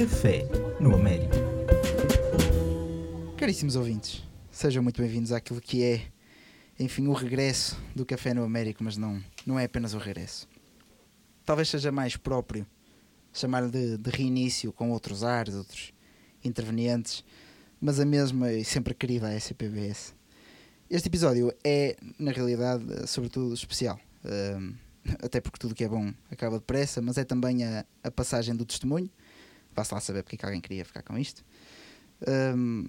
Café no Américo. Caríssimos ouvintes, sejam muito bem-vindos àquilo que é, enfim, o regresso do Café no Américo, mas não, não é apenas o regresso. Talvez seja mais próprio chamar de, de reinício com outros ares, outros intervenientes, mas a mesma e sempre querida a SCPBS. Este episódio é, na realidade, sobretudo especial. Um, até porque tudo que é bom acaba depressa, mas é também a, a passagem do testemunho. Vá-se lá saber porque é que alguém queria ficar com isto. Um,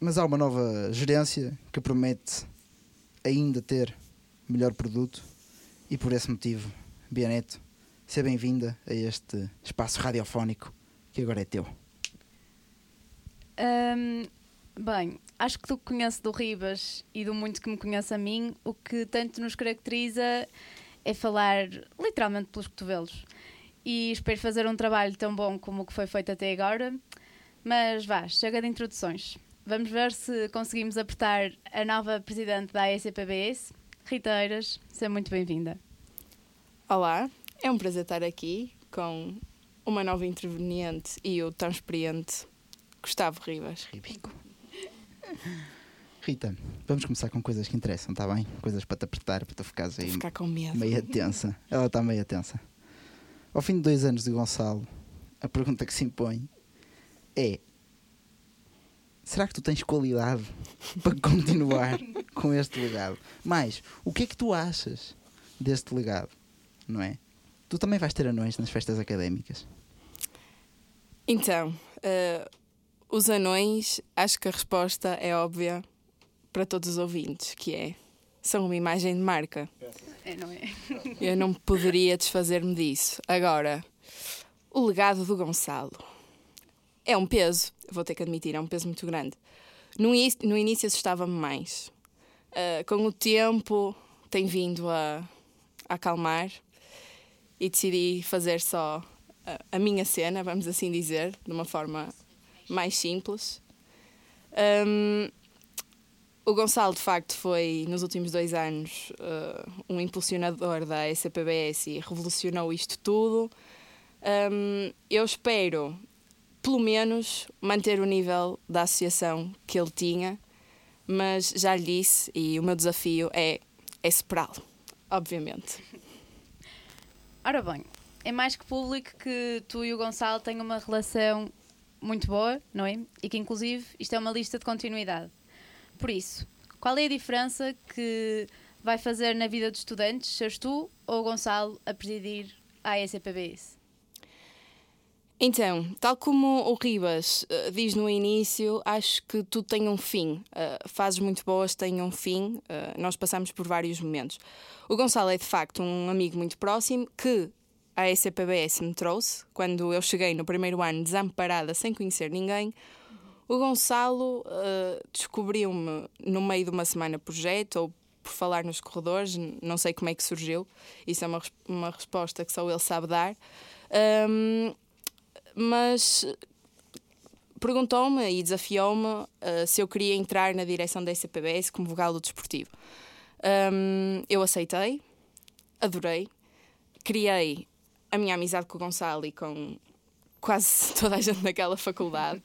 mas há uma nova gerência que promete ainda ter melhor produto e por esse motivo, Bianeto, seja bem-vinda a este espaço radiofónico que agora é teu. Um, bem, acho que que conheço do Ribas e do muito que me conhece a mim, o que tanto nos caracteriza é falar literalmente pelos cotovelos. E espero fazer um trabalho tão bom como o que foi feito até agora. Mas vá, chega de introduções. Vamos ver se conseguimos apertar a nova presidente da AECPBS, Rita Eiras. Seja muito bem-vinda. Olá, é um prazer estar aqui com uma nova interveniente e o tão experiente Gustavo Ribas. Ribico. Rita, vamos começar com coisas que interessam, está bem? Coisas para te apertar, para tu ficares aí Ficar com medo. meia tensa. Ela está meia tensa. Ao fim de dois anos de Gonçalo, a pergunta que se impõe é: será que tu tens qualidade para continuar com este legado? Mais, o que é que tu achas deste legado? Não é? Tu também vais ter anões nas festas académicas. Então, eh, os anões, acho que a resposta é óbvia para todos os ouvintes, que é são uma imagem de marca. É, não é? Eu não poderia desfazer-me disso. Agora, o legado do Gonçalo é um peso, vou ter que admitir, é um peso muito grande. No, no início assustava-me mais. Uh, com o tempo, tem vindo a, a acalmar e decidi fazer só a, a minha cena, vamos assim dizer, de uma forma mais simples. Um, o Gonçalo, de facto, foi, nos últimos dois anos, uh, um impulsionador da ECPBS e revolucionou isto tudo. Um, eu espero, pelo menos, manter o nível da associação que ele tinha, mas já lhe disse, e o meu desafio é, é superá-lo, obviamente. Ora bem, é mais que público que tu e o Gonçalo têm uma relação muito boa, não é? E que, inclusive, isto é uma lista de continuidade. Por isso, qual é a diferença que vai fazer na vida dos estudantes, seres tu ou o Gonçalo a presidir a ECPBS? Então, tal como o Ribas uh, diz no início, acho que tudo tem um fim. Uh, fases muito boas têm um fim. Uh, nós passamos por vários momentos. O Gonçalo é de facto um amigo muito próximo que a ECPBS me trouxe quando eu cheguei no primeiro ano desamparada, sem conhecer ninguém. O Gonçalo descobriu-me no meio de uma semana projeto ou por falar nos corredores, não sei como é que surgiu. Isso é uma, uma resposta que só ele sabe dar. Um, mas perguntou-me e desafiou-me uh, se eu queria entrar na direção da SPBS como vogal do desportivo. Um, eu aceitei, adorei, criei a minha amizade com o Gonçalo e com quase toda a gente naquela faculdade.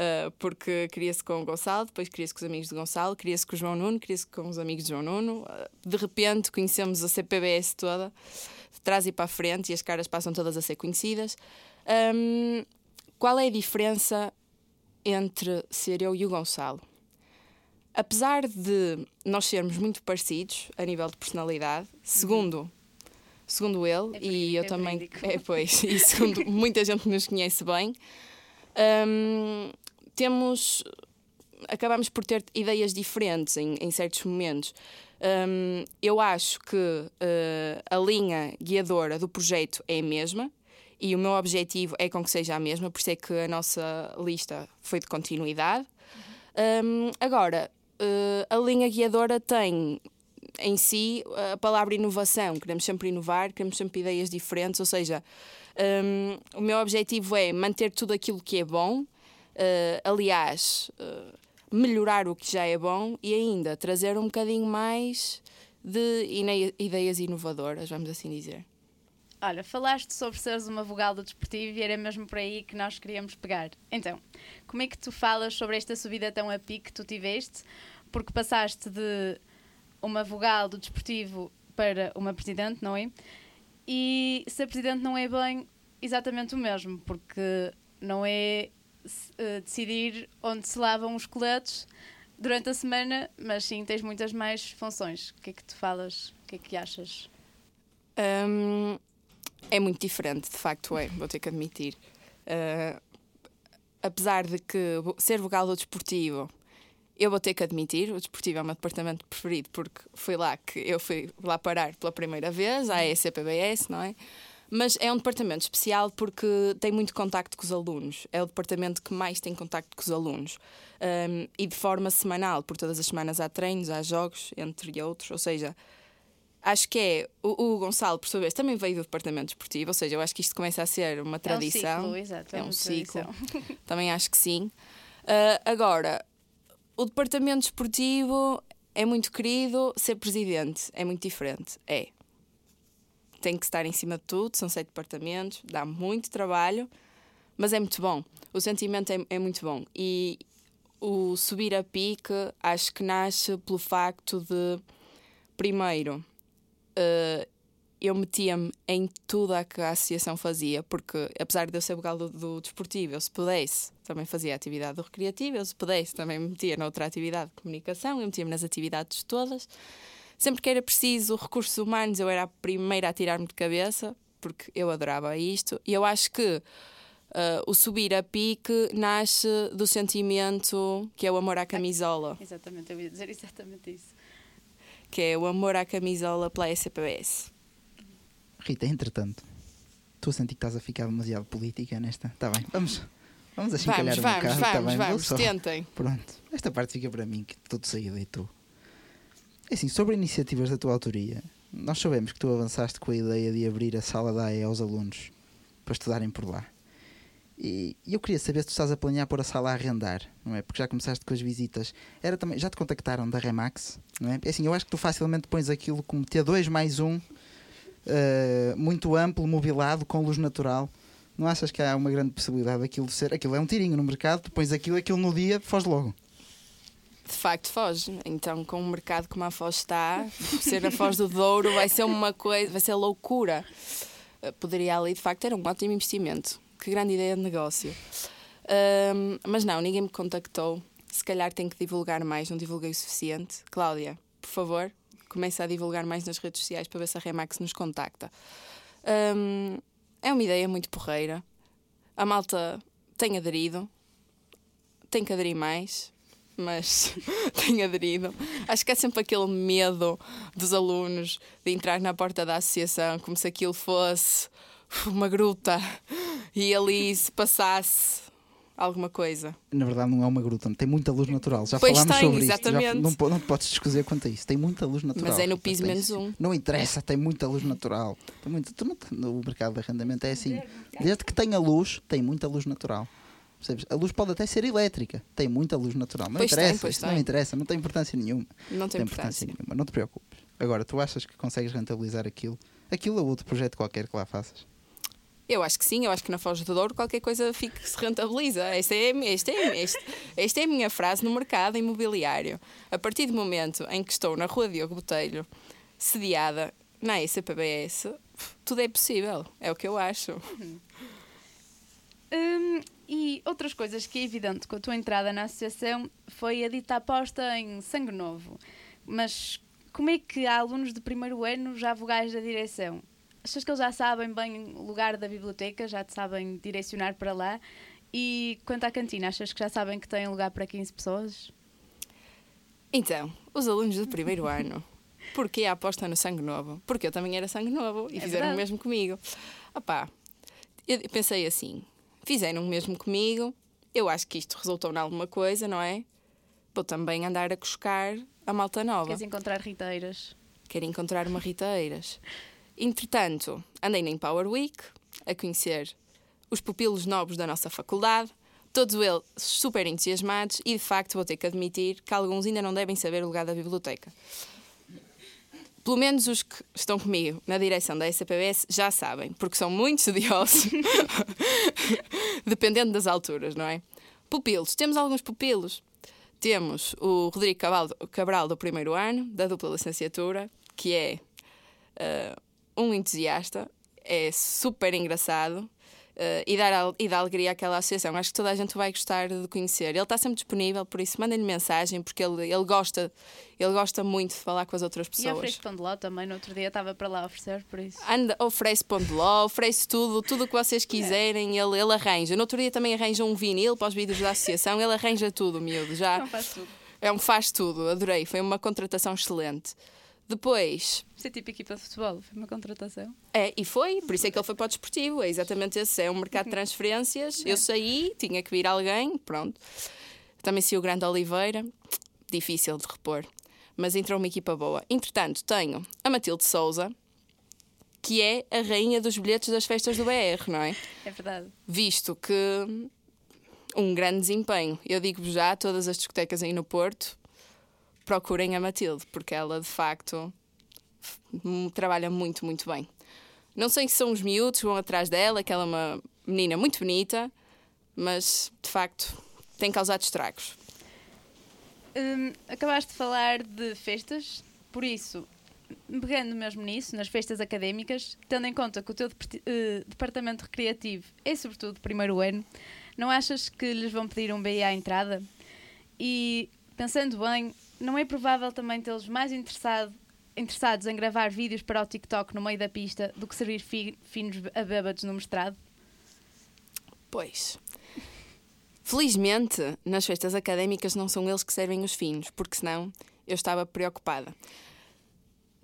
Uh, porque queria-se com o Gonçalo, depois queria-se com os amigos de Gonçalo, queria-se com o João Nuno, queria-se com os amigos de João Nuno. Uh, de repente conhecemos a CPBS toda, de trás e para a frente, e as caras passam todas a ser conhecidas. Um, qual é a diferença entre ser eu e o Gonçalo? Apesar de nós sermos muito parecidos a nível de personalidade, segundo, segundo ele, É e eu é também. É, pois, e segundo muita gente que nos conhece bem, um, temos. Acabamos por ter ideias diferentes em, em certos momentos. Um, eu acho que uh, a linha guiadora do projeto é a mesma e o meu objetivo é com que seja a mesma, por isso é que a nossa lista foi de continuidade. Um, agora, uh, a linha guiadora tem em si a palavra inovação. Queremos sempre inovar, queremos sempre ideias diferentes, ou seja, um, o meu objetivo é manter tudo aquilo que é bom, uh, aliás, uh, melhorar o que já é bom e ainda trazer um bocadinho mais de ideias inovadoras, vamos assim dizer. Olha, falaste sobre seres uma vogal do desportivo e era mesmo por aí que nós queríamos pegar. Então, como é que tu falas sobre esta subida tão a pique que tu tiveste? Porque passaste de uma vogal do desportivo para uma presidente, não é? E ser presidente não é bem exatamente o mesmo, porque não é uh, decidir onde se lavam os coletes durante a semana, mas sim tens muitas mais funções. O que é que tu falas? O que é que achas? Um, é muito diferente, de facto é, vou ter que admitir. Uh, apesar de que ser vogal do desportivo, eu vou ter que admitir, o desportivo é o meu departamento preferido porque foi lá que eu fui lá parar pela primeira vez, a ECPBS, não é? Mas é um departamento especial porque tem muito contacto com os alunos. É o departamento que mais tem contacto com os alunos. Um, e de forma semanal, por todas as semanas há treinos, há jogos, entre outros. Ou seja, acho que é. O, o Gonçalo, por sua vez, também veio do departamento desportivo, ou seja, eu acho que isto começa a ser uma tradição. É um ciclo, exato. É, um ciclo. também acho que sim. Uh, agora, o departamento desportivo é muito querido, ser presidente é muito diferente. É. Tem que estar em cima de tudo, são sete departamentos, dá muito trabalho, mas é muito bom. O sentimento é, é muito bom. E o subir a pique acho que nasce pelo facto de, primeiro, uh, eu metia-me em tudo a que a associação fazia, porque apesar de eu ser vogal do, do, desportivo, eu se pudesse também fazia atividade do recreativo, eu se pudesse também me metia noutra atividade de comunicação, eu metia-me nas atividades todas. Sempre que era preciso recursos humanos, eu era a primeira a tirar-me de cabeça, porque eu adorava isto, e eu acho que uh, o subir a pique nasce do sentimento que é o amor à camisola. Exatamente, eu ia dizer exatamente isso que é o amor à camisola pela SPBS. Rita, entretanto, estou a sentir que estás a ficar demasiado política nesta. Está bem, vamos, vamos achincalhar vamos, um vamos, bocado. Vamos, tá bem, vamos, só... tentem. Pronto, esta parte fica para mim, que tudo saído e tu. É assim, sobre iniciativas da tua autoria, nós sabemos que tu avançaste com a ideia de abrir a sala da AE aos alunos para estudarem por lá. E eu queria saber se tu estás a planear pôr a sala a arrendar, não é? Porque já começaste com as visitas. Era também, já te contactaram da Remax, não é? é assim, eu acho que tu facilmente pões aquilo como T2 mais um, uh, muito amplo, mobilado, com luz natural. Não achas que há uma grande possibilidade daquilo de ser? Aquilo é um tirinho no mercado, tu pões aquilo, aquilo no dia, foge logo. De facto, foge. Então, com o mercado como a Foz está, ser a Foz do Douro vai ser uma coisa, vai ser loucura. Eh, poderia ali, de facto, ter um ótimo investimento que grande ideia de negócio. Um, mas não, ninguém me contactou. Se calhar tenho que divulgar mais, não divulguei o suficiente. Cláudia, por favor, comece a divulgar mais nas redes sociais para ver se a Remax nos contacta. Um, é uma ideia muito porreira. A malta tem aderido, tem que aderir mais, mas tem aderido. Acho que é sempre aquele medo dos alunos de entrar na porta da associação como se aquilo fosse uma gruta e ali se passasse alguma coisa. Na verdade, não é uma gruta, tem muita luz natural. Já pois falámos tem, sobre exatamente. isso. Já, não, não te podes descozer quanto a isso. Tem muita luz natural. Mas é no piso menos um. Não interessa, tem muita luz natural. Tem muito, tu não, o mercado de arrendamento é assim. Desde que tenha luz, tem muita luz natural. Percebes? A luz pode até ser elétrica, tem muita luz natural. Não pois interessa, tem, não interessa, não tem importância nenhuma. Não tem, tem importância. importância nenhuma, não te preocupes. Agora, tu achas que consegues rentabilizar aquilo? Aquilo ou outro projeto qualquer que lá faças? Eu acho que sim, eu acho que na Foz do Douro qualquer coisa fique, se rentabiliza. Esta é, esta, é, esta, esta é a minha frase no mercado imobiliário. A partir do momento em que estou na Rua Diogo Botelho, sediada na ECPBS, tudo é possível. É o que eu acho. Hum, e outras coisas que é evidente com a tua entrada na associação foi a dita aposta em sangue novo. Mas como é que há alunos de primeiro ano já vogais da direção? achas que eles já sabem bem o lugar da biblioteca, já te sabem direcionar para lá? E quanto à cantina, achas que já sabem que tem lugar para 15 pessoas? Então, os alunos do primeiro ano, porquê a aposta no sangue novo? Porque eu também era sangue novo e é fizeram verdade. o mesmo comigo. Opá, eu pensei assim: fizeram o mesmo comigo, eu acho que isto resultou em alguma coisa, não é? Vou também andar a cuscar a malta nova. Queres encontrar riteiras? Quero encontrar uma riteiras. Entretanto, andei na Empower Week a conhecer os pupilos novos da nossa faculdade, todos eles super entusiasmados e de facto vou ter que admitir que alguns ainda não devem saber o lugar da biblioteca. Pelo menos os que estão comigo na direção da SPBS já sabem, porque são muito estudiosos, dependendo das alturas, não é? Pupilos, temos alguns pupilos. Temos o Rodrigo Cabral, do primeiro ano, da dupla licenciatura, que é uh, um entusiasta, é super engraçado, uh, e, dar, e dá alegria àquela associação. Acho que toda a gente vai gostar de conhecer. Ele está sempre disponível, por isso mandem-lhe mensagem, porque ele, ele, gosta, ele gosta muito de falar com as outras pessoas. E oferece pão de ló também, no outro dia estava para lá oferecer, por isso. Anda, oferece pão de ló, oferece tudo, tudo o que vocês quiserem, ele, ele arranja. No outro dia também arranja um vinil para os vídeos da associação, ele arranja tudo, miúdo. Já. Não faz tudo. É um faz tudo, adorei, foi uma contratação excelente. Depois. Isso é tipo equipa de futebol, foi uma contratação. É, e foi, por isso é que ele foi para o desportivo. É exatamente esse, é um mercado de transferências. Eu saí, tinha que vir alguém, pronto. Também se o Grande Oliveira, difícil de repor. Mas entrou uma equipa boa. Entretanto, tenho a Matilde Souza, que é a rainha dos bilhetes das festas do BR, não é? É verdade. Visto que um grande desempenho. Eu digo-vos já, todas as discotecas aí no Porto, procurem a Matilde, porque ela de facto trabalha muito, muito bem. Não sei se são os miúdos que vão atrás dela, que ela é uma menina muito bonita, mas de facto tem causado estragos. Hum, acabaste de falar de festas, por isso, pegando mesmo nisso, nas festas académicas, tendo em conta que o teu uh, departamento recreativo é sobretudo primeiro ano, não achas que lhes vão pedir um BI à entrada? E pensando bem, não é provável também tê-los mais interessado, interessados em gravar vídeos para o TikTok no meio da pista do que servir fi, finos a bêbados no mestrado? Pois. Felizmente, nas festas académicas não são eles que servem os finos, porque senão eu estava preocupada.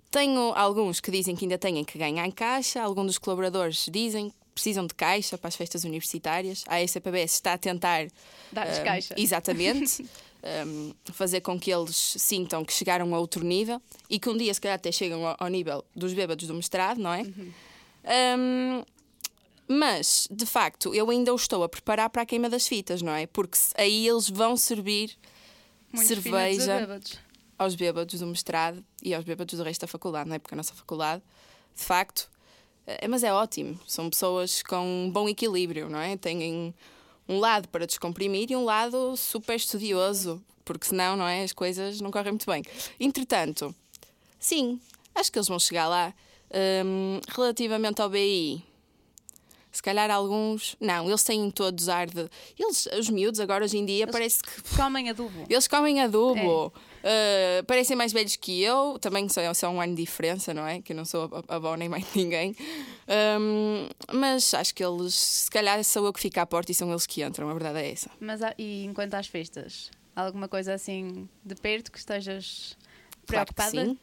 Tenho alguns que dizem que ainda têm que ganhar em caixa, alguns dos colaboradores dizem que precisam de caixa para as festas universitárias. A SPBS está a tentar. Dar-lhes uh, caixa. Exatamente. um, fazer com que eles sintam que chegaram a outro nível e que um dia, se calhar, até chegam ao, ao nível dos bêbados do mestrado, não é? Uhum. Um, mas, de facto, eu ainda o estou a preparar para a queima das fitas, não é? Porque aí eles vão servir cerveja bêbados. aos bêbados do mestrado e aos bêbados do resto da faculdade, não é? Porque a nossa faculdade, de facto, é, mas é ótimo. São pessoas com um bom equilíbrio, não é? Têm um lado para descomprimir e um lado super estudioso, porque senão, não é? As coisas não correm muito bem. Entretanto, sim, acho que eles vão chegar lá. Um, relativamente ao BI, se calhar alguns. Não, eles têm todos ar de. Eles, os miúdos, agora hoje em dia, eles parece que. Comem adubo. Eles comem adubo. É. Uh, parecem mais velhos que eu, também só, só um ano de diferença, não é? Que eu não sou avó nem mais ninguém. Um, mas acho que eles, se calhar, sou eu que fico à porta e são eles que entram, a verdade é essa. Mas e enquanto às festas? Alguma coisa assim de perto que estejas preocupada? Claro que sim.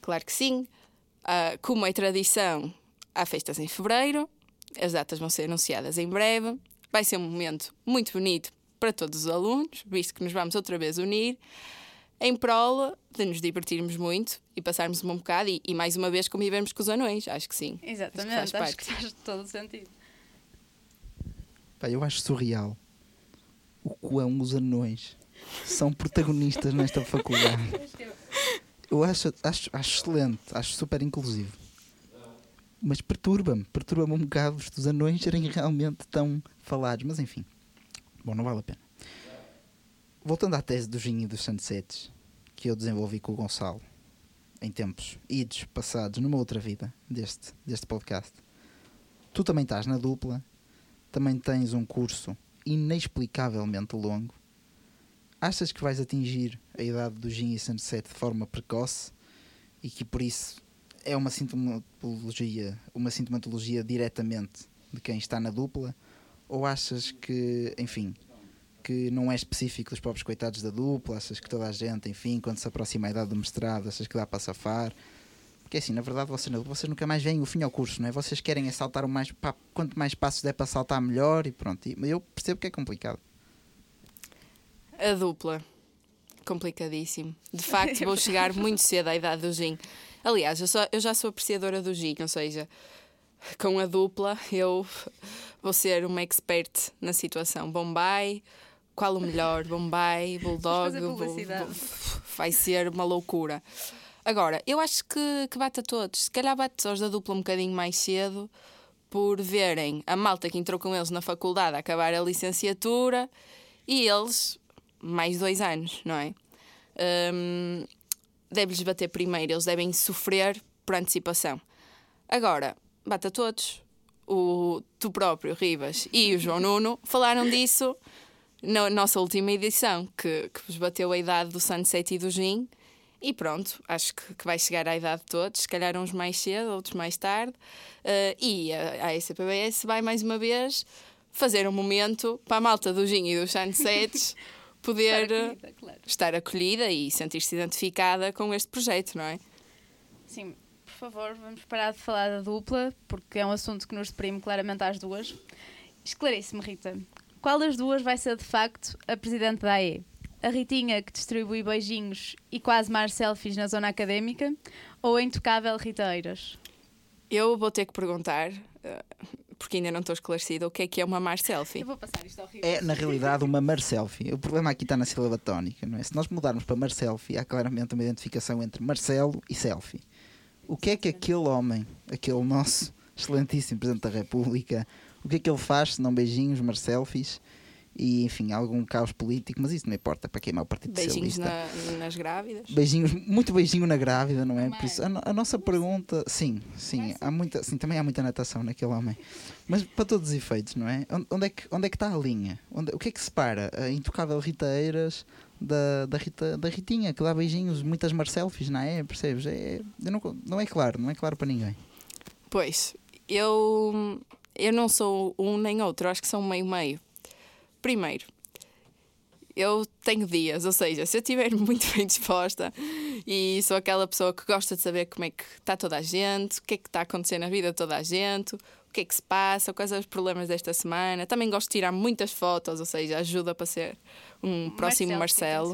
Claro que sim. Uh, como é tradição, há festas em fevereiro, as datas vão ser anunciadas em breve. Vai ser um momento muito bonito para todos os alunos, visto que nos vamos outra vez unir em prol de nos divertirmos muito e passarmos um bocado e, e mais uma vez convivermos com os anões. Acho que sim. Exatamente, acho que faz, acho que faz todo o sentido. Pá, eu acho surreal o quão os anões são protagonistas nesta faculdade. Eu acho, acho, acho excelente, acho super inclusivo. Mas perturba-me, perturba-me um bocado os anões serem realmente tão falados. Mas enfim, bom, não vale a pena voltando à tese do Ginho e dos Sunsets, que eu desenvolvi com o Gonçalo em tempos idos passados numa outra vida deste, deste podcast. Tu também estás na dupla, também tens um curso inexplicavelmente longo. Achas que vais atingir a idade do Ginho e Sunset de forma precoce e que por isso é uma sintomatologia, uma sintomatologia diretamente de quem está na dupla? Ou achas que, enfim, que não é específico dos próprios coitados da dupla, achas que toda a gente, enfim, quando se aproxima a idade do mestrado, achas que dá para safar? Porque assim, na verdade, vocês, vocês nunca mais veem o fim ao curso, não é? Vocês querem é saltar o mais. Pá, quanto mais passos der para saltar, melhor e pronto. Mas eu percebo que é complicado. A dupla. Complicadíssimo. De facto, vou chegar muito cedo à idade do Gin. Aliás, eu, só, eu já sou apreciadora do Gin, ou seja, com a dupla eu vou ser uma expert na situação. Bombay, qual o melhor? Bombay, Bulldog, Bull, vai ser uma loucura. Agora, eu acho que, que bate a todos. Se calhar bate aos da dupla um bocadinho mais cedo, por verem a malta que entrou com eles na faculdade a acabar a licenciatura e eles, mais dois anos, não é? Um, Deve-lhes bater primeiro, eles devem sofrer por antecipação. Agora, bate a todos. O, tu próprio, Ribas, e o João Nuno falaram disso na nossa última edição, que, que vos bateu a idade do Sunset e do Gin. E pronto, acho que, que, vai chegar à idade de todos, se calhar uns mais cedo, outros mais tarde. Uh, e a, a SPBS vai mais uma vez fazer um momento para a malta do Gin e dos Sunsets poder estar acolhida, claro. estar acolhida e sentir-se identificada com este projeto, não é? Sim, por favor, vamos parar de falar da dupla, porque é um assunto que nos deprime claramente às duas. Esclareça-me, Rita, qual das duas vai ser de facto a presidente da AE? A Ritinha que distribui beijinhos e quase mais selfies na zona académica ou a intocável Rita Eiras? Eu vou ter que perguntar, eh, porque ainda não estou esclarecida, o que é que é uma mar selfie. Eu vou passar isto ao É, na realidade, uma mar selfie. O problema aqui está na sílaba tónica, não é? Se nós mudarmos para mar selfie, há claramente uma identificação entre Marcelo e selfie. O que é que aquele homem, aquele nosso excelentíssimo Presidente da República, o que é que ele faz se não beijinhos, mar selfies? e enfim, algum caos político, mas isso não importa para queimar o Partido Beijinhos Socialista. Na, nas grávidas. Beijinhos, muito beijinho na grávida, não é? Por isso, a, a, nossa pergunta, sim, sim, há muita, sim, também há muita natação naquele homem. Mas para todos os efeitos, não é? Onde é que, onde é que está a linha? Onde, o que é que separa a intocável Rita Eiras da, da, Rita, da Ritinha, que dá beijinhos, muitas marselfies, não é? Percebes? É, não, não é claro, não é claro para ninguém. Pois, eu, eu não sou um nem outro, acho que sou meio-meio Primeiro, eu tenho dias, ou seja, se eu estiver muito bem disposta e sou aquela pessoa que gosta de saber como é que está toda a gente, o que é que está acontecendo na vida de toda a gente, o que é que se passa, quais são os problemas desta semana. Também gosto de tirar muitas fotos, ou seja, ajuda para ser um próximo Marcelo.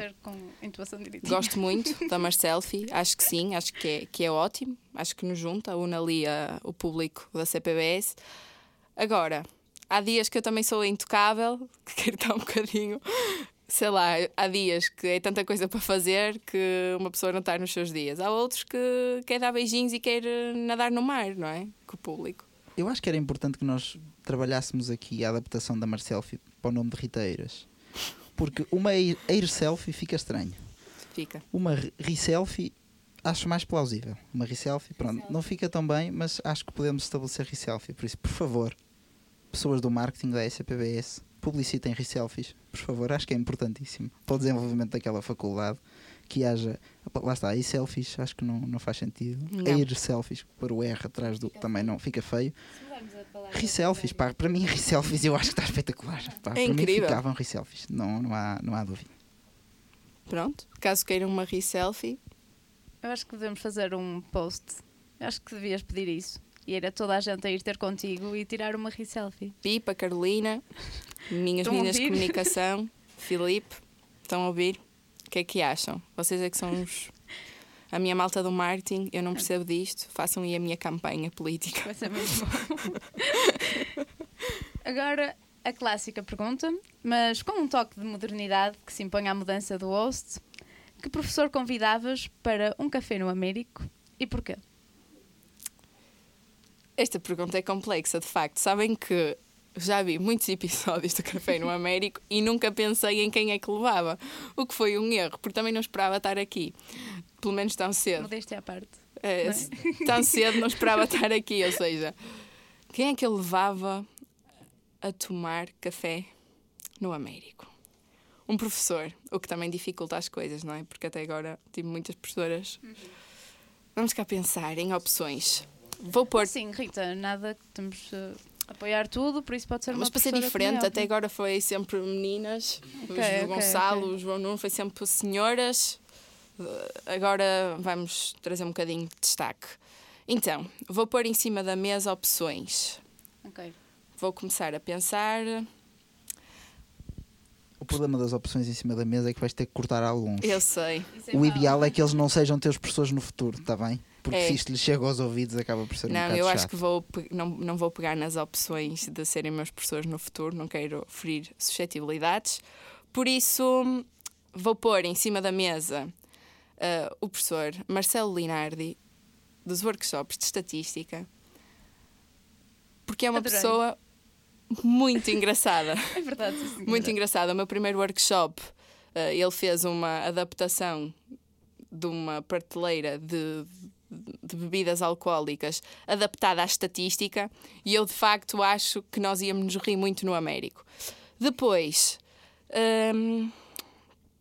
Gosto muito da Marcelfie, acho que sim, acho que é, que é ótimo, acho que nos junta, une ali a, o público da CPBS. Agora, há dias que eu também sou intocável, que quero estar um bocadinho. Sei lá, há dias que é tanta coisa para fazer que uma pessoa não está nos seus dias. Há outros que quer dar beijinhos e quer nadar no mar, não é? Com o público. Eu acho que era importante que nós trabalhássemos aqui a adaptação da Marcelfie para o nome de Riteiras. Porque uma air selfie fica estranho. Fica. Uma reselfie acho mais plausível. Uma reselfie, pronto, não fica tão bem, mas acho que podemos estabelecer reselfie. Por isso, por favor, pessoas do marketing da SPBS publicitem reselfies, por favor, acho que é importantíssimo para o desenvolvimento daquela faculdade que haja, lá está, e selfies, acho que não, não faz sentido. Air selfies, por o R atrás do também não fica feio. Reselfies, pá, para mim reselfies eu acho que está espetacular. Pá, é para incrível. mim ficavam reselfies, não, não, há, não há dúvida. Pronto, caso queiram uma reselfie. Eu acho que devemos fazer um post. Eu acho que devias pedir isso. E era toda a gente a ir ter contigo e tirar uma selfie. Pipa, Carolina, minhas meninas de comunicação, Filipe, estão a ouvir? O que é que acham? Vocês é que são os. A minha malta do marketing, eu não percebo disto. Façam aí a minha campanha política. Vai ser muito bom. Agora, a clássica pergunta, mas com um toque de modernidade que se impõe à mudança do host. Que professor convidavas para um café no Américo e porquê? Esta pergunta é complexa, de facto. Sabem que já vi muitos episódios do Café no Américo e nunca pensei em quem é que levava. O que foi um erro, porque também não esperava estar aqui. Pelo menos tão cedo. Modéstia à parte. É, é? Tão cedo não esperava estar aqui. Ou seja, quem é que eu levava a tomar café no Américo? Um professor, o que também dificulta as coisas, não é? Porque até agora tive muitas professoras. Uhum. Vamos cá pensar em opções. Vou pôr. Sim, Rita, nada, temos uh, apoiar tudo, por isso pode ser Mas para ser diferente, até agora foi sempre meninas, okay, o okay, Gonçalo, okay. o João Nuno foi sempre senhoras. Agora vamos trazer um bocadinho de destaque. Então, vou pôr em cima da mesa opções. Ok. Vou começar a pensar. O problema das opções em cima da mesa é que vais ter que cortar alguns. Eu sei. É o ideal é que eles não sejam teus professores no futuro, está bem? Porque é. se isto lhe chega aos ouvidos acaba por ser não, um bocado eu chato. acho que vou, não, não vou pegar nas opções de serem meus professores no futuro, não quero ferir suscetibilidades. Por isso, vou pôr em cima da mesa uh, o professor Marcelo Linardi, dos workshops de estatística, porque é uma Adorei. pessoa muito engraçada. É verdade, sim. Muito engraçado. O meu primeiro workshop, eh, ele fez uma adaptação de uma prateleira de, de bebidas alcoólicas adaptada à estatística e eu de facto acho que nós íamos nos rir muito no Américo. Depois, hum,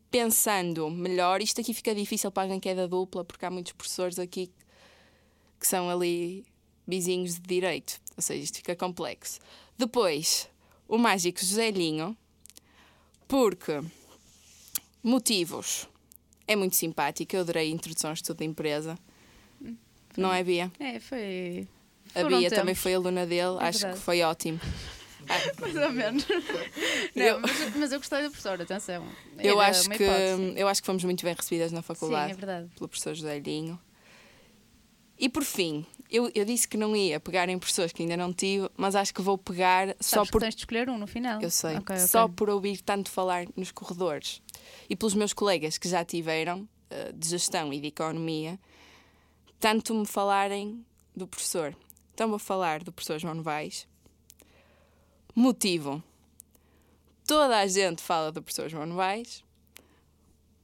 pensando melhor, isto aqui fica difícil para alguém que é da dupla, porque há muitos professores aqui que são ali vizinhos de direito, ou seja, isto fica complexo. Depois, o mágico Joselinho, porque motivos. É muito simpático, eu adorei a introdução ao estudo da empresa. Não é, Bia? É, foi. A Bia também tempos. foi aluna dele, É acho verdade. que foi ótimo. Mais ou menos. Não, Eu- mas, mas eu gostei do professor, atenção. Eu acho, que, eu acho que fomos muito bem recebidas na Sim, faculdade é verdade. pelo professor Joselinho. E por fim, eu, eu disse que não ia pegar em professores que ainda não tive, mas acho que vou pegar só Sabes por que tens de escolher um no final. Eu sei. Ok, ok. Só por ouvir tanto falar nos corredores e pelos meus colegas que já tiveram eh, de gestão e de economia, tanto me falarem do professor. Então vou falar do professor João Novaes. Motivo. Toda a gente fala do professor João Novaes.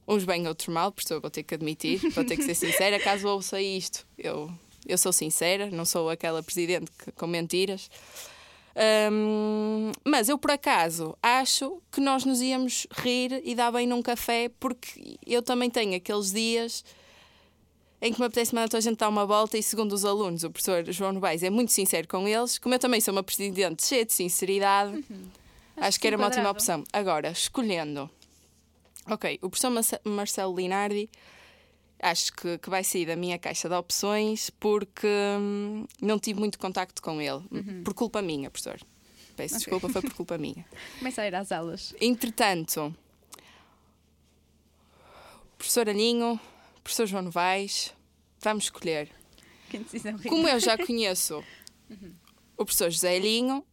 Uns bem, outros mal, professor, vou ter que admitir, vou ter que ser sincera. Caso ouça isto, eu, eu sou sincera, não sou aquela presidente que, com mentiras. Hum, mas eu, por acaso, acho que nós nos íamos rir e dar bem num café, porque eu também tenho aqueles dias em que me apetece mandar toda a gente dar uma volta e, segundo os alunos, o professor João Novaes é muito sincero com eles, como eu também sou uma presidente cheia de sinceridade, acho, que era uma ótima opção. Agora, escolhendo, ok, o professor Marce- Marcelo Linardi acho que, que vai sair da minha caixa de opções porque hum, não tive muito contacto com ele. Por culpa minha, professor. Peço Ok. desculpa, foi por culpa minha. Começa a ir às aulas. Entretanto, professor Aninho, professor João Novaes, vamos escolher. Decisão Como eu já conheço o professor José Alinho,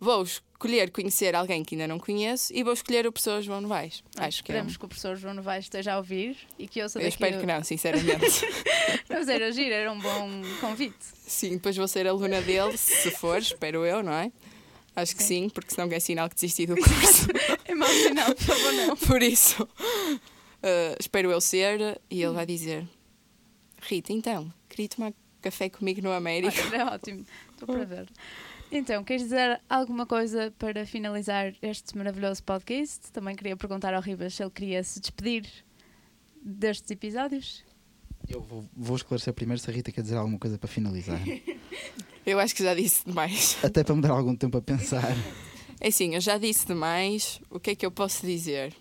vou escolher conhecer alguém que ainda não conheço e vou escolher o professor João Novaes. Acho que é. um- Esperemos que o professor João Novaes esteja a ouvir e que ouça Eu daqui. espero que não, sinceramente. Mas era giro, era um bom convite. Sim, depois vou ser aluna dele, se for, espero eu, não é? Acho que sim, porque senão é sinal que desisti do curso. É mau sinal, por favor, não. Por isso, eh, espero eu ser e ele vai dizer: Rita, então, queria tomar café comigo no América. Olha, é ótimo. Estou para ver. Então, queres dizer alguma coisa para finalizar este maravilhoso podcast? Também queria perguntar ao Ribas se ele queria se despedir destes episódios. Eu vou, vou esclarecer primeiro se a Rita quer dizer alguma coisa para finalizar. Eu acho que já disse demais. Até para me dar algum tempo a pensar. É assim, eu já disse demais. O que é que eu posso dizer?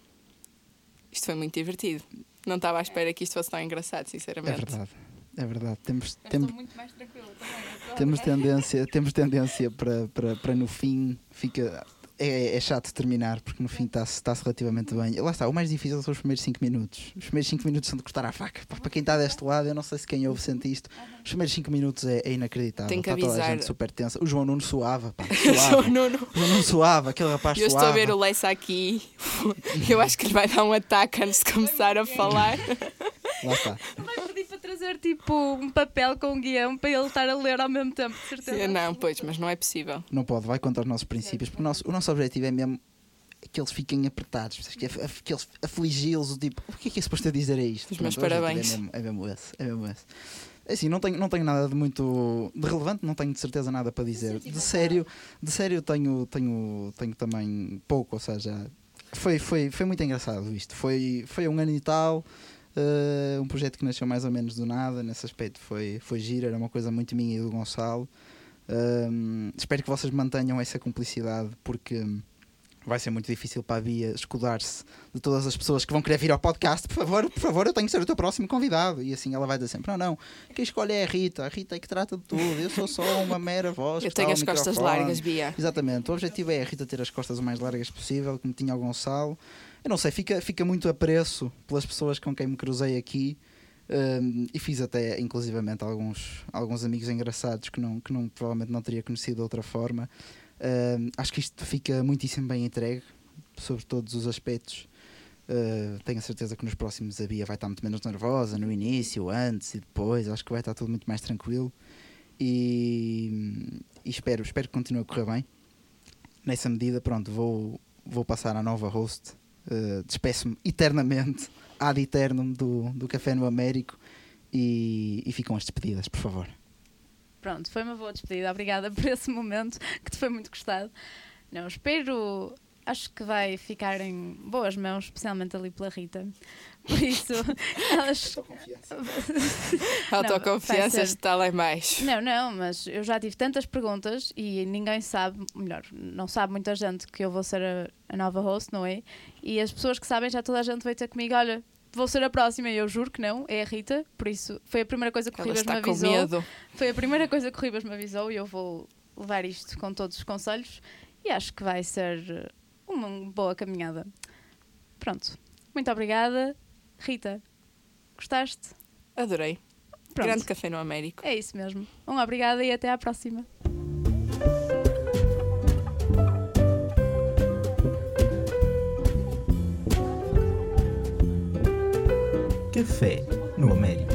Isto foi muito divertido. Não estava à espera que isto fosse tão engraçado, É sinceramente. verdade. É verdade. Temos, temos, muito mais tranquila também. temos tendência, temos tendência para, para, para no fim fica. É, é chato terminar porque no fim está-se está-se relativamente bem. Lá está, o mais difícil são os primeiros 5 minutos. Os primeiros 5 minutos são de cortar a faca. Pá, Para quem está deste lado, eu não sei se quem ouve sente isto. Os primeiros 5 minutos é, é inacreditável. Tenho que está toda a gente super tensa. O João Nuno suava. Pá, Eu suava. o Nuno. O João Nuno suava, aquele rapaz Eu suava. estou a ver o Leissa aqui. Eu acho que lhe vai dar um ataque antes de começar a falar. Lá está. Trazer tipo um papel com um guião para ele estar a ler ao mesmo tempo, de certeza. Não, pois, mas não é possível. Não pode, vai contra os nossos princípios, porque o nosso, o nosso objetivo é mesmo que eles fiquem apertados, que, é- que eles afligi-los, o tipo, o que é que é suposto eu dizer a isto? Os meus parabéns. É mesmo, é mesmo esse, é mesmo esse. É assim, não tenho, não tenho nada de muito de relevante, não tenho de certeza nada para dizer. De sério, de sério tenho, tenho, tenho também pouco, ou seja, foi, foi, foi muito engraçado isto. Foi, foi um ano e tal, eh, um projeto que nasceu mais ou menos do nada, nesse aspecto foi, foi giro, era uma coisa muito minha e do Gonçalo. Um, espero que vocês mantenham essa cumplicidade porque vai ser muito difícil para a Bia escudar-se de todas as pessoas que vão querer vir ao podcast. Por favor, por favor, eu tenho que ser o teu próximo convidado. E assim ela vai dizer sempre: Não, não, quem escolhe é a Rita, a Rita é que trata de tudo. Eu sou só uma mera voz. Eu tenho as costas microfone." largas, Bia. Exatamente, o objetivo é a Rita ter as costas o mais largas possível, como tinha o Gonçalo. Eu não sei, fica, fica muito apreço pelas pessoas com quem me cruzei aqui. um, e fiz até, inclusivamente, alguns, alguns amigos engraçados que, não, que não, provavelmente não teria conhecido de outra forma. Um, acho que isto fica muitíssimo bem entregue, sobre todos os aspectos. Uh, tenho a certeza que nos próximos a Bia vai estar muito menos nervosa no início, antes e depois. Acho que vai estar tudo muito mais tranquilo. E, e espero, espero que continue a correr bem. Nessa medida, pronto, vou, vou passar à nova host. Uh, Despeço-me eternamente, ad eternum do, do Café no Américo. E, e ficam as despedidas, por favor. Pronto, foi uma boa despedida. Obrigada por esse momento que te foi muito gostado. Não, espero acho que vai ficar em boas mãos, especialmente ali pela Rita. Por isso, elas. Autoconfiança está lá em baixo. Não, não, mas eu já tive tantas perguntas e ninguém sabe, melhor, não sabe muita gente que eu vou ser a, a nova host, não é? E as pessoas que sabem, já toda a gente vai ter comigo: olha, vou ser a próxima e eu juro que não, é a Rita, por isso foi a primeira coisa que o Ribas me avisou. Medo. Foi a primeira coisa que o Ribas me avisou e eu vou levar isto com todos os conselhos e acho que vai ser uma boa caminhada. Pronto. Muito obrigada. Rita, gostaste? Adorei. Pronto. Grande café no Américo. É isso mesmo. Um obrigada e até à próxima. Café no Américo.